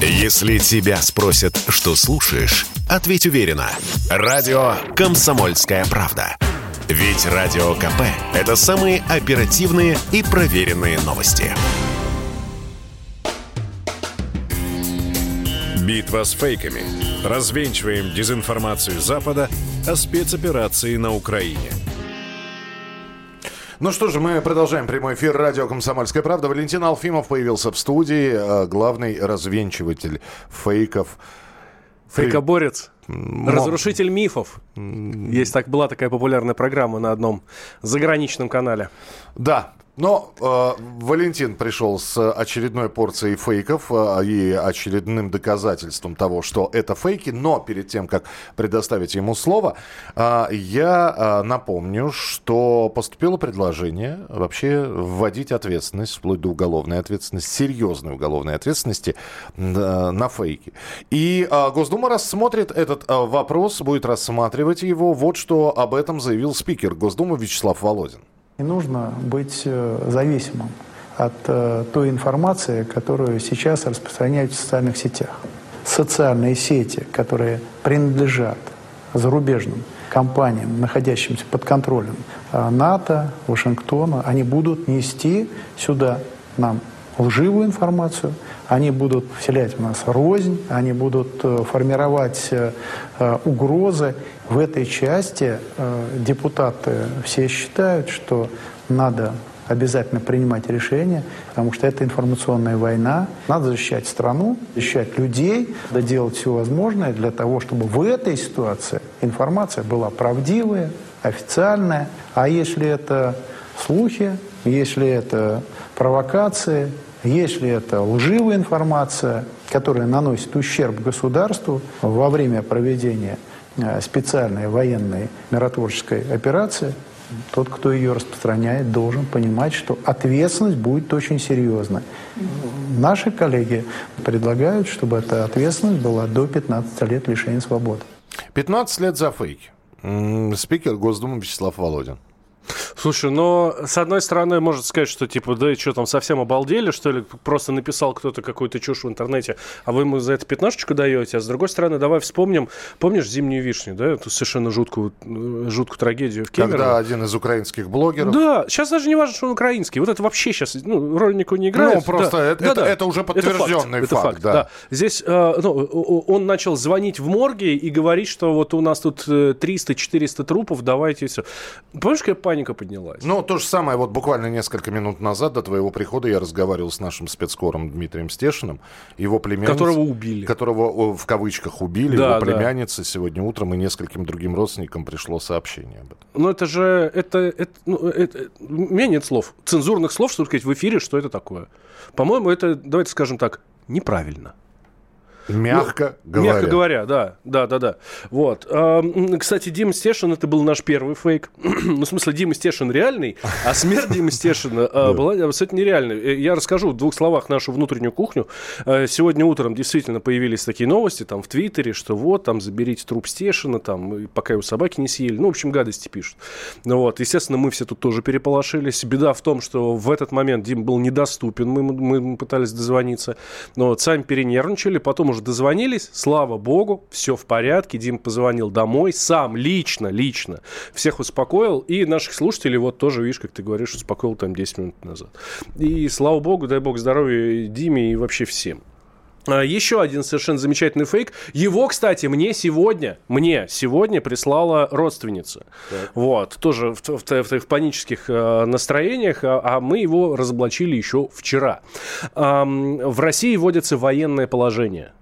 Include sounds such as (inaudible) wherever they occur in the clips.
Если тебя спросят, что слушаешь, ответь уверенно. Радио «Комсомольская правда». Ведь Радио КП – это самые оперативные и проверенные новости. Битва с фейками. Развенчиваем дезинформацию Запада о спецоперации на Украине – ну что же, мы продолжаем прямой эфир радио «Комсомольская правда». Валентин Алфимов появился в студии, э, главный развенчиватель фейков. Фейкоборец. Разрушитель мифов. Есть так, была такая популярная программа на одном заграничном канале. Да, но э, Валентин пришел с очередной порцией фейков э, и очередным доказательством того, что это фейки. Но перед тем, как предоставить ему слово, э, я э, напомню, что поступило предложение вообще вводить ответственность, вплоть до уголовной ответственности, серьезной уголовной ответственности э, на фейки. И э, Госдума рассмотрит этот э, вопрос, будет рассматривать его. Вот что об этом заявил спикер Госдумы Вячеслав Володин. Не нужно быть э, зависимым от э, той информации, которую сейчас распространяют в социальных сетях. Социальные сети, которые принадлежат зарубежным компаниям, находящимся под контролем э, НАТО, Вашингтона, они будут нести сюда нам лживую информацию, они будут вселять в нас рознь, они будут э, формировать э, э, угрозы. В этой части депутаты все считают, что надо обязательно принимать решения, потому что это информационная война. Надо защищать страну, защищать людей, надо делать все возможное для того, чтобы в этой ситуации информация была правдивая, официальная. А если это слухи, если это провокации, если это лживая информация, которая наносит ущерб государству во время проведения э, специальной военной миротворческой операции, тот, кто ее распространяет, должен понимать, что ответственность будет очень серьезной. Наши коллеги предлагают, чтобы эта ответственность была до 15 лет лишения свободы. 15 лет за фейки. Спикер Госдумы Вячеслав Володин. Слушай, но с одной стороны, можно сказать, что типа, да, что там, совсем обалдели, что ли, просто написал кто-то какую-то чушь в интернете, а вы ему за это пятнашечку даете, а с другой стороны, давай вспомним, помнишь «Зимнюю вишню», да, эту совершенно жуткую, жуткую трагедию в Кемерово? Когда один из украинских блогеров... Да, сейчас даже не важно, что он украинский, вот это вообще сейчас, ну, роль никакой не играет. Ну, просто да. это, да, это, да. это уже подтвержденный это факт, факт, это факт да. да. Здесь, э, ну, он начал звонить в морге и говорить, что вот у нас тут 300-400 э, трупов, давайте все. Помнишь, какая паника поднялась? Ну, то же самое, вот буквально несколько минут назад до твоего прихода я разговаривал с нашим спецкором Дмитрием Стешиным, его племянницей... Которого убили. Которого в кавычках убили, да, его племянница да. сегодня утром и нескольким другим родственникам пришло сообщение об этом. Ну, это же, это, это, ну, это, у меня нет слов, цензурных слов, чтобы сказать в эфире, что это такое. По-моему, это, давайте скажем так, неправильно. Мягко ну, говоря. Мягко говоря, да, да, да, да. Вот. Кстати, Дима Стешин это был наш первый фейк. (clears throat) ну, в смысле, Дима Стешин реальный, а смерть Димы Стешина а, была абсолютно нереальной. Э, я расскажу в двух словах нашу внутреннюю кухню. А, сегодня утром действительно появились такие новости там в Твиттере, что вот, там, заберите труп Стешина, там, пока его собаки не съели. Ну, в общем, гадости пишут. Ну, вот. Естественно, мы все тут тоже переполошились. Беда в том, что в этот момент Дим был недоступен, мы, мы пытались дозвониться. Но вот сами перенервничали, потом уже дозвонились, слава богу, все в порядке. Дим позвонил домой, сам, лично, лично всех успокоил. И наших слушателей, вот тоже, видишь, как ты говоришь, успокоил там 10 минут назад. И слава богу, дай бог здоровья Диме и вообще всем. А, еще один совершенно замечательный фейк. Его, кстати, мне сегодня, мне сегодня прислала родственница. Так. Вот, тоже в, в, в, в панических э, настроениях, а, а мы его разоблачили еще вчера. Эм, в России вводится военное положение.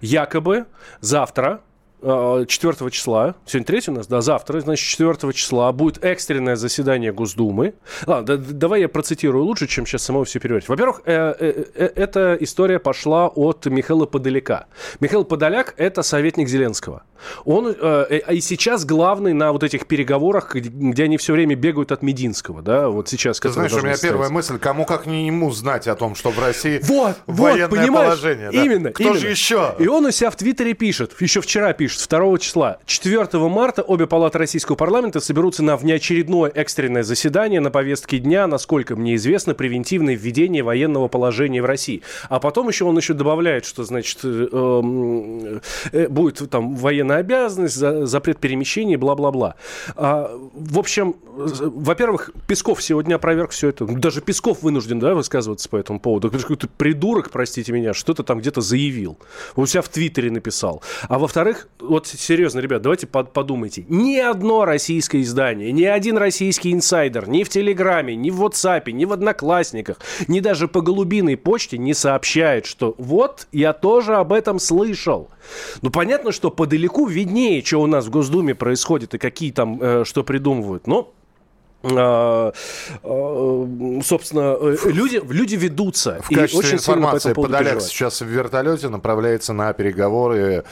Якобы завтра 4 э, числа, сегодня 3 у нас, да, завтра, значит, 4 числа будет экстренное заседание Госдумы. Ладно, да, давай я процитирую лучше, чем сейчас самого все переводить. Во-первых, э, э, э, эта история пошла от Михаила Подоляка. Михаил Подоляк – это советник Зеленского. Он э, э, и сейчас главный на вот этих переговорах, где они все время бегают от Мединского, да, вот сейчас. Ты знаешь, у меня состоять. первая мысль, кому как не ему знать о том, что в России вот, военное вот, положение. Да? Именно. Кто именно. же еще? И он у себя в Твиттере пишет, еще вчера пишет, пишет, 2 числа, 4 марта обе палаты российского парламента соберутся на внеочередное экстренное заседание на повестке дня, насколько мне известно, превентивное введение военного положения в России. А потом еще он еще добавляет, что, значит, э, эм, э, будет там военная обязанность, за, запрет перемещения, бла-бла-бла. А, в общем, во-первых, Песков сегодня опроверг все это. Даже Песков вынужден, да, высказываться по этому поводу. Какой-то придурок, простите меня, что-то там где-то заявил. У себя в Твиттере написал. А во-вторых, вот серьезно, ребят, давайте под, подумайте. Ни одно российское издание, ни один российский инсайдер, ни в Телеграме, ни в WhatsApp, ни в Одноклассниках, ни даже по голубиной почте не сообщает, что вот, я тоже об этом слышал. Ну, понятно, что подалеку виднее, что у нас в Госдуме происходит и какие там, э, что придумывают. Но собственно, э, люди, люди ведутся. В качестве очень информации, по Подоляк сейчас в вертолете направляется на переговоры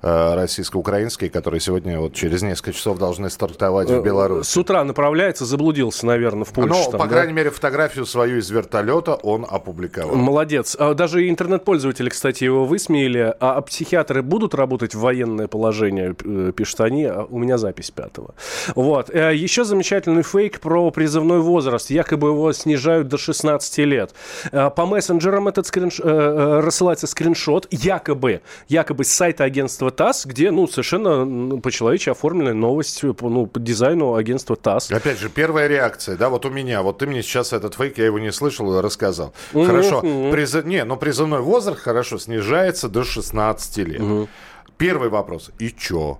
Э, российско-украинские, которые сегодня вот через несколько часов должны стартовать в э, Беларуси. С утра направляется, заблудился, наверное, в Польше. Ну, по да? крайней мере, фотографию свою из вертолета он опубликовал. Молодец. А даже интернет-пользователи, кстати, его высмеяли. А психиатры будут работать в военное положение, пишут они. А у меня запись пятого. Вот. Еще замечательный фейк про призывной возраст. Якобы его снижают до 16 лет. По мессенджерам этот скринш... рассылается скриншот. Якобы, якобы с сайта агентства ТАСС, где, ну, совершенно по-человечески оформленная новость по, ну, по дизайну агентства ТАСС. Опять же, первая реакция, да, вот у меня, вот ты мне сейчас этот фейк, я его не слышал и рассказал. Mm-hmm. Хорошо, приз... не, но призывной возраст, хорошо, снижается до 16 лет. Mm-hmm. Первый вопрос, и чё?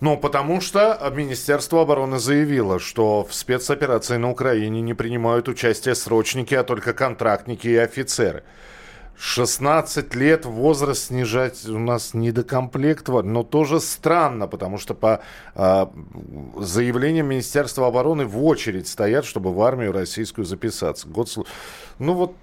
Ну, потому что Министерство обороны заявило, что в спецоперации на Украине не принимают участие срочники, а только контрактники и офицеры. 16 лет возраст снижать у нас недокомплект, но тоже странно, потому что по э, заявлениям Министерства обороны в очередь стоят, чтобы в армию российскую записаться. Год... Ну вот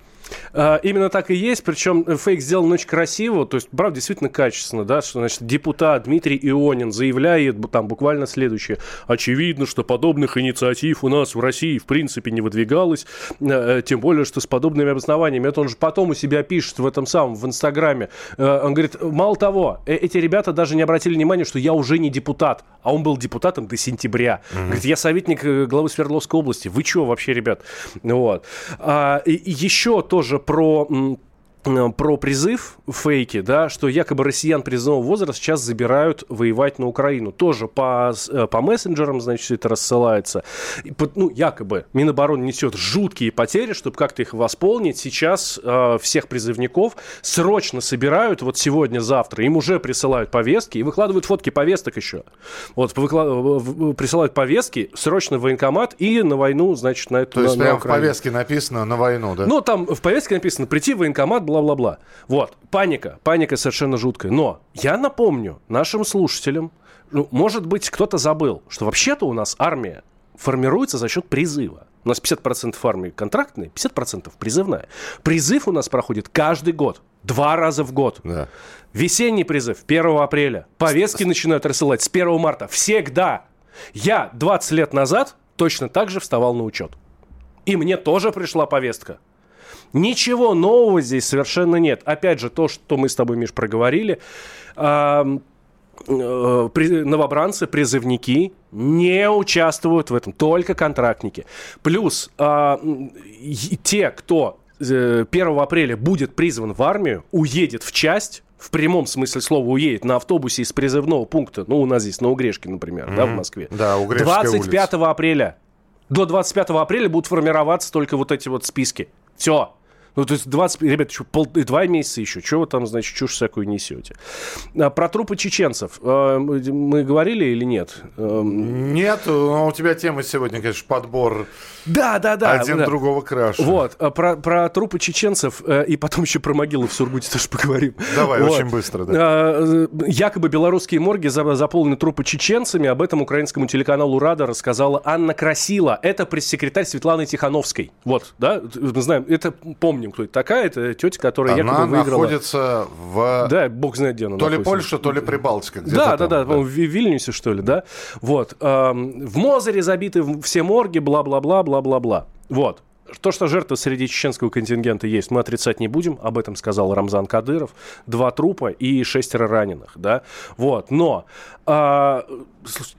именно так и есть, причем э, фейк сделан очень красиво, то есть, правда, действительно качественно, да, что, значит, депутат Дмитрий Ионин заявляет там буквально следующее. Очевидно, что подобных инициатив у нас в России в принципе не выдвигалось, э, тем более, что с подобными обоснованиями. Это он же потом у себя пишет в этом самом, в Инстаграме. Э, он говорит, мало того, эти ребята даже не обратили внимания, что я уже не депутат, а он был депутатом до сентября. Mm-hmm. Говорит, я советник главы Свердловской области. Вы что вообще, ребят? Вот. А, и еще то, тоже про про призыв фейки, да, что якобы россиян призывного возраста сейчас забирают воевать на Украину. Тоже по, э, по мессенджерам, значит, это рассылается. И, ну, якобы Минобороны несет жуткие потери, чтобы как-то их восполнить. Сейчас э, всех призывников срочно собирают, вот сегодня, завтра, им уже присылают повестки и выкладывают фотки повесток еще. Вот, выклад... присылают повестки, срочно в военкомат и на войну, значит, на эту То есть на, прямо в повестке написано на войну, да? Ну, там в повестке написано прийти в военкомат, бла-бла-бла. Вот, паника, паника совершенно жуткая. Но я напомню нашим слушателям, ну, может быть, кто-то забыл, что вообще-то у нас армия формируется за счет призыва. У нас 50% армии контрактные, 50% призывная. Призыв у нас проходит каждый год. Два раза в год. Да. Весенний призыв 1 апреля. Повестки с... начинают рассылать с 1 марта. Всегда. Я 20 лет назад точно так же вставал на учет. И мне тоже пришла повестка. Ничего нового здесь совершенно нет. Опять же, то, что мы с тобой, Миш, проговорили, э, новобранцы, призывники не участвуют в этом, только контрактники. Плюс э, те, кто 1 э, апреля будет призван в армию, уедет в часть, в прямом смысле слова уедет на автобусе из призывного пункта, ну, у нас здесь на Угрешке, например, mm-hmm. да, в Москве. Да, 25 улица. апреля. До 25 апреля будут формироваться только вот эти вот списки. Все. Ну, то есть 20, ребят, еще пол, два месяца еще. Чего вы там, значит, чушь всякую несете? А, про трупы чеченцев а, мы говорили или нет? Эм, нет, но у тебя тема сегодня, конечно, подбор да, да, да, один да. другого краше. Вот, а про, про трупы чеченцев э, и потом еще про могилы в Сургуте тоже поговорим. Давай, вот. очень быстро, да. Якобы белорусские морги заполнены трупы чеченцами. Об этом украинскому телеканалу «Рада» рассказала Анна Красила. Это пресс-секретарь Светланы Тихановской. Вот, да, мы знаем, это помним помним, кто это такая. Это тетя, которая она якобы выиграла. находится в... Да, бог знает, где она То находится. ли Польша, то ли Прибалтика. Да, да, да, да, в Вильнюсе, что ли, да. Вот. В Мозере забиты все морги, бла-бла-бла, бла-бла-бла. Вот. то, что жертвы среди чеченского контингента есть, мы отрицать не будем. Об этом сказал Рамзан Кадыров. Два трупа и шестеро раненых, да. Вот, но а,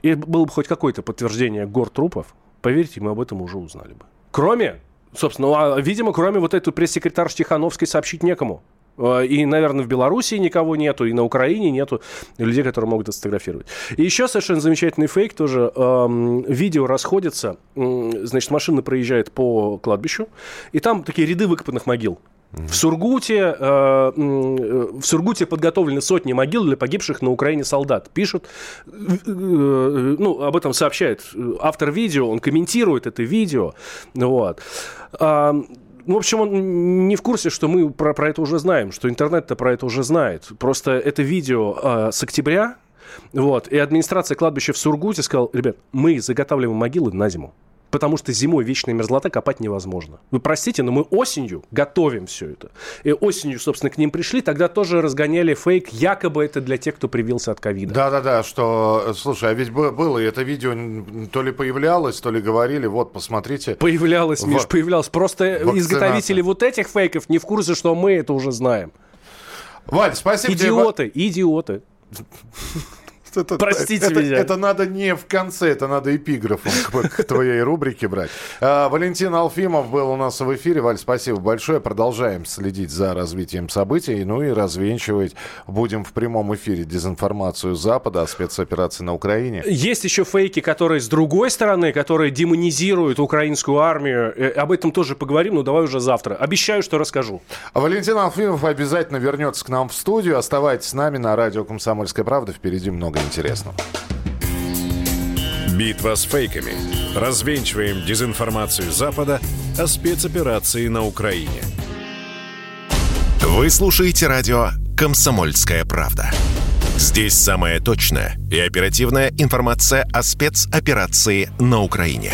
было бы хоть какое-то подтверждение гор трупов, поверьте, мы об этом уже узнали бы. Кроме Собственно, а, видимо, кроме вот этой пресс-секретарь Тихановской сообщить некому. А, и, наверное, в Беларуси никого нету, и на Украине нету людей, которые могут это сфотографировать. И еще совершенно замечательный фейк тоже. Видео расходится. Значит, машина проезжает по кладбищу, и там такие ряды выкопанных могил. В Сургуте, э, в Сургуте подготовлены сотни могил для погибших на Украине солдат. Пишут, э, ну, об этом сообщает автор видео, он комментирует это видео. Вот. А, ну, в общем, он не в курсе, что мы про, про это уже знаем, что интернет-то про это уже знает. Просто это видео э, с октября, вот, и администрация кладбища в Сургуте сказала, ребят, мы заготавливаем могилы на зиму потому что зимой вечная мерзлота копать невозможно. Вы простите, но мы осенью готовим все это. И осенью, собственно, к ним пришли, тогда тоже разгоняли фейк, якобы это для тех, кто привился от ковида. Да-да-да, что, слушай, а ведь было, и это видео то ли появлялось, то ли говорили, вот, посмотрите. Появлялось, Миш, появлялось. Просто Вакцинация. изготовители вот этих фейков не в курсе, что мы это уже знаем. Валь, спасибо идиоты, тебе. Идиоты, идиоты. Это, Простите это, меня. Это, надо не в конце, это надо эпиграфом к, к твоей рубрике брать. А, Валентин Алфимов был у нас в эфире. Валь, спасибо большое. Продолжаем следить за развитием событий. Ну и развенчивать будем в прямом эфире дезинформацию Запада о спецоперации на Украине. Есть еще фейки, которые с другой стороны, которые демонизируют украинскую армию. Э, об этом тоже поговорим, но давай уже завтра. Обещаю, что расскажу. Валентин Алфимов обязательно вернется к нам в студию. Оставайтесь с нами на радио «Комсомольская правда». Впереди много интересного. Битва с фейками. Развенчиваем дезинформацию Запада о спецоперации на Украине. Вы слушаете радио «Комсомольская правда». Здесь самая точная и оперативная информация о спецоперации на Украине.